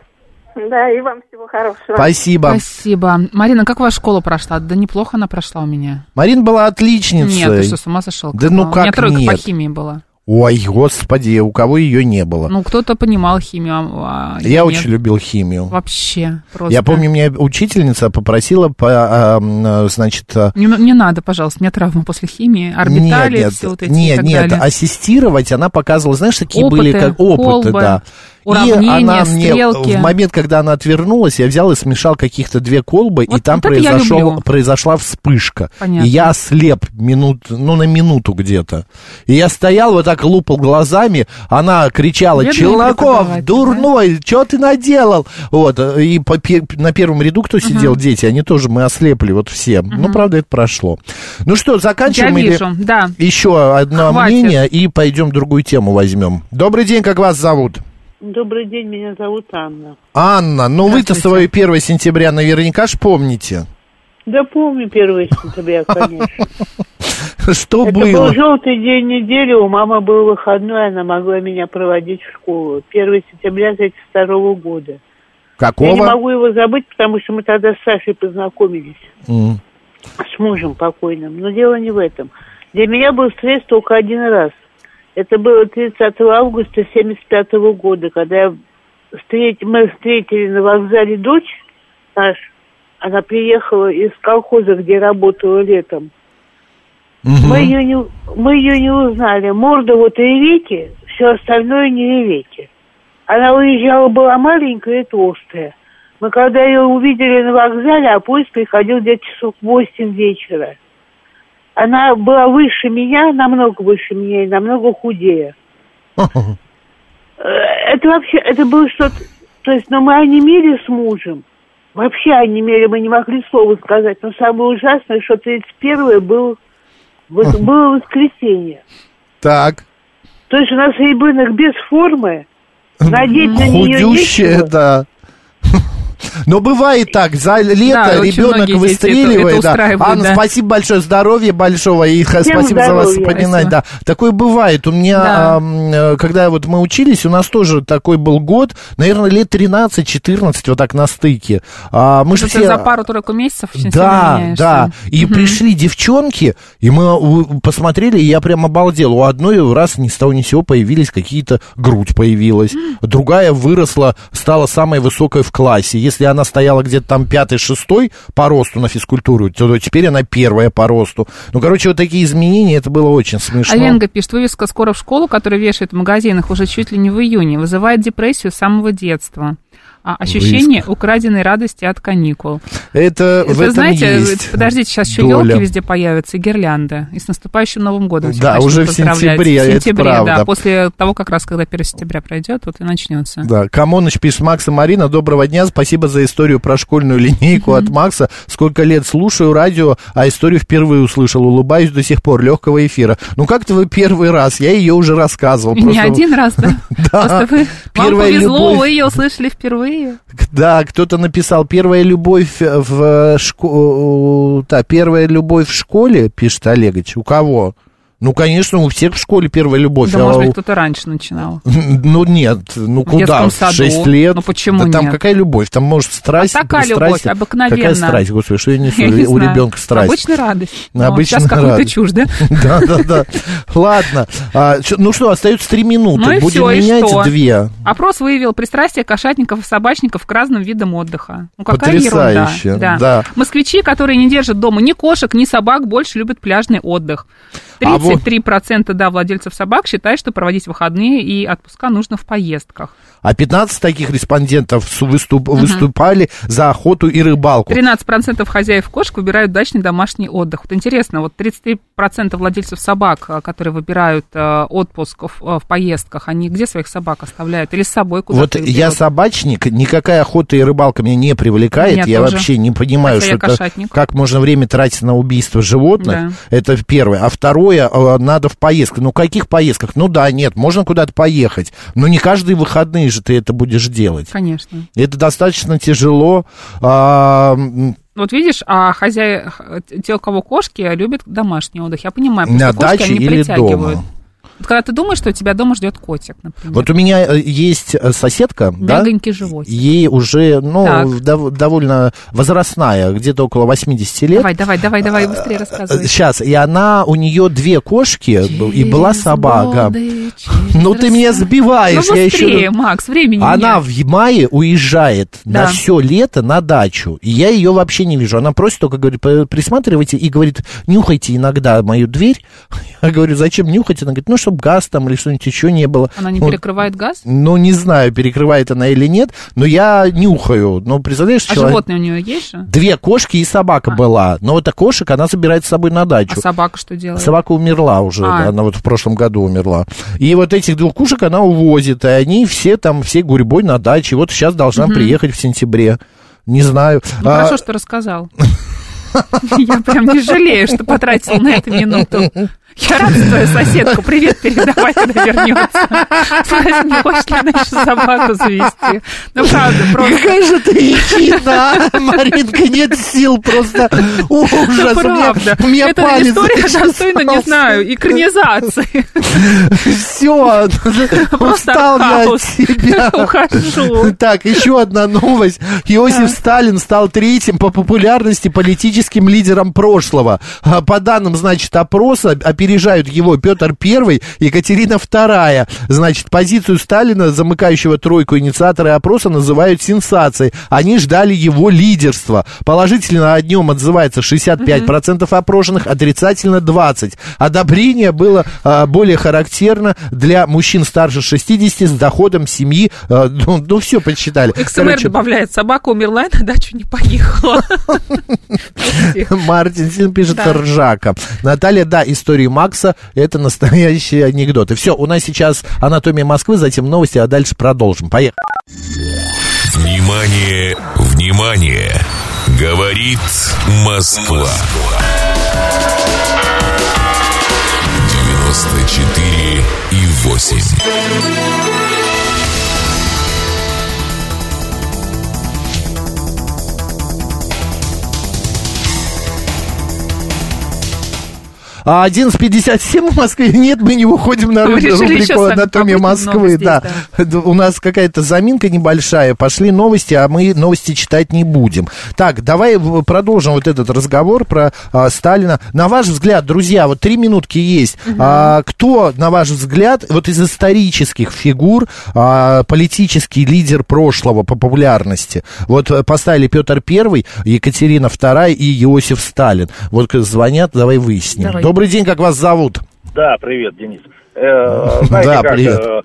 Да, и вам всего хорошего. Спасибо. Спасибо. Марина, как ваша школа прошла? Да неплохо она прошла у меня. Марина была отличницей. Нет, ты что, с ума сошел? Да Как ну была? У меня как тройка по нет? химии была. Ой, господи, у кого ее не было? Ну, кто-то понимал химию, а Я нет. очень любил химию. Вообще, просто. Я помню, меня учительница попросила, по, а, значит... а, Не, не надо, пожалуйста, у меня травма после химии, орбитали, нет, нет, все вот эти нет, нет, далее. ассистировать она показывала, знаешь, такие Опыты, были как опыты, колбы, да. Уравнения, и она мне стрелки. в момент, когда она отвернулась, я взял и смешал каких-то две колбы, и Вот- там вот я произошел, произошла вспышка. Понятно. И я ослеп минут, ну, на минуту где-то. И я стоял вот так, лупал глазами, она кричала, Бедный Челноков, дурной, что ты наделал? Вот, и по на первом ряду, кто сидел, дети, они тоже, мы ослепли, вот все. Ну, правда, это прошло. Ну что, Я заканчиваем или... вижу, да. Еще одно Хватит. мнение и пойдем другую тему возьмем. Добрый день, как вас зовут? Добрый день, меня зовут Анна. Анна, ну вы-то свое 1 сентября наверняка ж помните. Да помню 1 сентября, конечно. Что Это было? был желтый день недели, у мамы был выходной, она могла меня проводить в школу. 1 сентября 1932 года. Я не Какого? могу его забыть, потому что мы тогда с Сашей познакомились, М. с мужем покойным. Но дело не в этом. Для меня был стресс только один раз. Это было 30 августа 1975 года, когда я встреч- мы встретили на вокзале дочь нашу. Она приехала из колхоза, где работала летом. Мгм. Мы ее не, мы ее не узнали. Морда вот и веки, все остальное не веки. Она уезжала, была маленькая и толстая. Мы когда ее увидели на вокзале, а поезд приходил где-то часов в 8 вечера. Она была выше меня, намного выше меня и намного худее. Э, Это вообще, это было что-то... То есть, но мы онемели с мужем. Вообще онемели, мы не могли слова сказать. Но самое ужасное, что 31 был, вот было воскресенье. Так. То есть у нас ребенок без формы, надеть на нее Худющая, нечего. да. Но бывает так, за лето Да, ребенок дети это- выстреливает. это да. Анна, да. спасибо большое, здоровья большого и Всем спасибо за вас здоровья. напоминать. Да. Такое бывает. У меня, Да. э, когда вот мы учились, у нас тоже такой был год, наверное, лет 13-14, вот так на стыке. А, мы же Это все... за пару-тройку месяцев очень Да, меняешься. да. И пришли девчонки, и мы посмотрели, и я прям обалдел. У одной раз ни с того ни сего появились какие-то... Грудь появилась. Другая выросла, стала самой высокой в классе. Если она стояла где-то там пятый, шестой по росту на физкультуру, то теперь она первая по росту. Ну, короче, вот такие изменения, это было очень смешно. А Ленга пишет, вывеска «Скоро в школу», которая вешает в магазинах уже чуть ли не в июне, вызывает депрессию с самого детства. А ощущение украденной радости от каникул. Это в Вы этом знаете, есть подождите, сейчас еще доля. елки везде появятся и гирлянда. И с наступающим Новым годом. Да, уже в сентябре, В это сентябре, правда. да. После того, как раз, когда 1 сентября пройдет, вот и начнется. Да, Камоныч пишет, Макс и Марина, доброго дня, спасибо за историю про школьную линейку от Макса. Сколько лет слушаю радио, а историю впервые услышал, улыбаюсь до сих пор, легкого эфира. Ну как-то вы первый раз, я ее уже рассказывал. Не просто- один раз, да? Просто вы, вам повезло, вы ее услышали впервые. Да, кто-то написал, первая любовь в школе, да, первая любовь в школе, пишет Олегович, у кого? Ну, конечно, у всех в школе первая любовь. Да, а может быть, кто-то раньше начинал. Ну нет, ну В куда? В саду. 6 лет. Ну, почему да там нет? какая любовь? Там может страсть. А такая страсть- любовь, обыкновенная. Какая страсть, господи, что я несу? Я не у знаю. ребенка страсть. Обычная радость. Ну, Но обычная сейчас какую-то чушь, да? Да, да, да. Ладно. А, ну что, остается три минуты. Ну и Будем и менять что? две. Опрос выявил пристрастие кошатников и собачников к разным видам отдыха. Ну, какая Потрясающе, ерунда. да. Москвичи, которые не держат дома ни кошек, ни собак, больше любят пляжный отдых. А вот- 33% да, владельцев собак считают, что проводить выходные и отпуска нужно в поездках. А 15 таких респондентов выступ- выступали за охоту и рыбалку. 13% хозяев кошек выбирают дачный домашний отдых. Вот интересно, вот 33% владельцев собак, а, которые выбирают э, отпуск в, э, в поездках, они где своих собак оставляют? Или с собой Вот куда-то их я собачник, никакая охота и рыбалка меня не привлекает. Меня я тоже. вообще не понимаю, Хотя что это, как можно время тратить на убийство животных. Да. Это первое. А второе, надо в поездках. Ну, каких поездках? Ну да, нет, можно куда-то поехать. Но не каждые выходные же ты это будешь делать. Конечно. Это достаточно тяжело. А, м, Вот видишь, а хозяи, те, у кого кошки, любят домашний отдых. Я понимаю, потому что кошки они или притягивают. дома? Вот когда ты думаешь, что у тебя дома ждет котик, например. Вот у меня э, есть э, соседка, да? Мягонький животик. Ей уже, ну, дов- довольно возрастная, где-то около 80 лет. Давай, давай, давай, давай, быстрее рассказывай. Сейчас, и она, у нее две кошки, и была собака. Ну, ты меня сбиваешь, Ну, я быстрее, еще... Макс, времени Она нет. в мае уезжает Да. на все лето на дачу. И я ее вообще не вижу. Она просит только, говорит, «П- присматривайте и говорит, нюхайте иногда мою дверь. Я говорю, зачем нюхать? Она говорит, ну, чтобы газ там или что-нибудь еще не было. Она не Вот, перекрывает газ? Ну, не знаю, перекрывает она или нет, но я нюхаю. Ну, представляешь, А человек- животные у нее есть же? Две кошки и собака была. Но вот эта кошек она забирает с собой на дачу. А собака что делает? Собака умерла уже, А. она вот в прошлом году умерла. И вот этих двух кушек она увозит, и они все там, все гурьбой на даче. Вот сейчас должна Мгм. приехать в сентябре. Не знаю. Ну, А, хорошо, что рассказал. Я прям не жалею, что потратил на эту минуту. Я рада твою соседку. Привет передавай, когда вернется. Не хочет ли она еще собаку завести? Ну, правда, просто. Какая же ты ехидна, Маринка, нет сил, просто ужас. Ну, правда. У меня Это палец история достойна, не знаю, экранизации. Все, устал я от тебя. Ухожу. Так, еще одна новость. Иосиф Сталин стал третьим по популярности политическим лидером прошлого. По данным, значит, опроса, опережают его Петр I, Екатерина II. Значит, позицию Сталина, замыкающего тройку инициаторы опроса, называют сенсацией. Они ждали его лидерства. Положительно о нем отзывается 65% опрошенных, отрицательно 20%. Одобрение было а, более характерно для мужчин старше 60 с доходом семьи. а, ну, ну, все подсчитали. XMR Короче, добавляет, собака умерла и на дачу не поехала. Мартин пишет ржака. Наталья, да, истории Макса это настоящие анекдоты. Все, у нас сейчас анатомия Москвы, затем новости, а дальше продолжим. Поехали. Внимание, внимание! Говорит Москва. 94 и 8. А 11.57 в Москве. Нет, мы не уходим на руб- рубрику «Анатомия Москвы». Да. здесь, У нас какая-то заминка небольшая. Пошли новости, а мы новости читать не будем. Так, давай продолжим вот этот разговор про а, Сталина. На ваш взгляд, друзья, вот три минутки есть. А, кто, на ваш взгляд, вот из исторических фигур а, политический лидер прошлого по популярности? Вот э, поставили Петр Первый, Екатерина Вторая и Иосиф Сталин. Вот к- звонят, давай выясним. Давай. Добрый день, как вас зовут? Да, привет, Денис. Э, знаете Да, как, привет. э,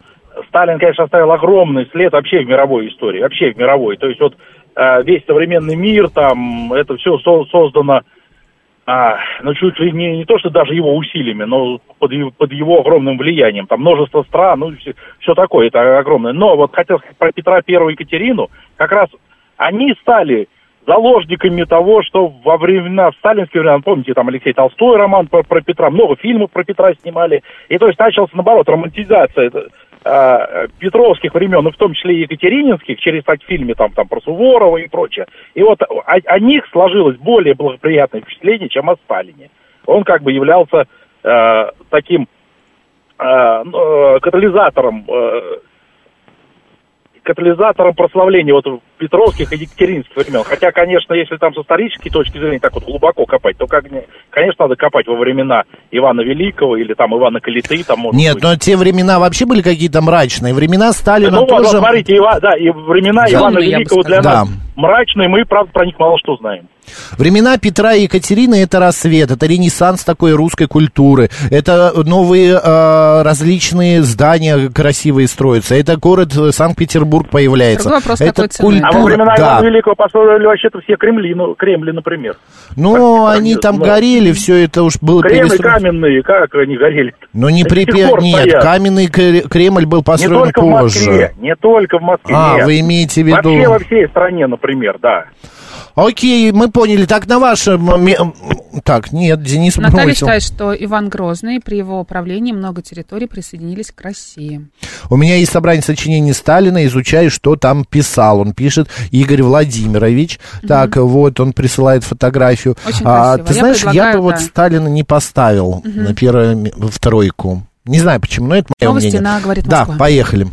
Сталин, конечно, оставил огромный след вообще в мировой истории, вообще в мировой. То есть вот э, весь современный мир, там, это все создано, а, ну, чуть ли не, не то, что даже его усилиями, но под, его- под его огромным влиянием. Там множество стран, ну, все, такое, это огромное. Но вот хотел сказать про Петра Первую и Екатерину, как раз они стали заложниками того, что во времена, в сталинские времена, помните, там Алексей Толстой роман про, про Петра, много фильмов про Петра снимали, и то есть началась, наоборот, романтизация это, а, петровских времен, и в том числе екатерининских, через так фильме там, там про Суворова и прочее. И вот о, о них сложилось более благоприятное впечатление, чем о Сталине. Он как бы являлся э, таким э, ну, э, катализатором э, катализатором прославления вот петровских и екатеринских времен. Хотя, конечно, если там с исторической точки зрения так вот глубоко копать, то, как, не- конечно, надо копать во времена Ивана Великого или там Ивана Калиты, там может Нет, быть. но те времена вообще были какие-то мрачные. Времена Сталина Ну тоже... вот смотрите, Ива- да, и времена Темные, Ивана Великого для сказал. нас Да. мрачные, мы, правда, про них мало что знаем. Времена Петра и Екатерины это рассвет, это ренессанс такой русской культуры, это новые э, различные здания красивые строятся, это город э, Санкт-Петербург появляется. Другой вопрос, это ценой. А во времена да. Ивана Великого построили вообще-то все Кремли, ну, Кремли, например. Ну, они там ну. горели, все это уж было Кремль перестроено. каменные, как они горели? Но не при Нет, стоят. каменный Кре- Кремль был Не построен только в Москве, позже. не только в Москве. А, нет. вы имеете в виду- Вообще во всей стране, например, да. Окей, мы поняли. Так, на вашем... ме- Так, нет, Денис Наталья бросил. считает, что Иван Грозный при его правлении много территорий присоединились к России. У меня есть собрание сочинений Сталина, изучаю, что там писал. Он пишет Игорь Владимирович. Так, вот, он присылает фотографию. Очень а, красиво. ты Я знаешь, я бы вот да. Сталина не поставил Мгм. на первое, в тройку. Не знаю почему, но это мое Новости мнение. на «Говорит да, Москва». поехали.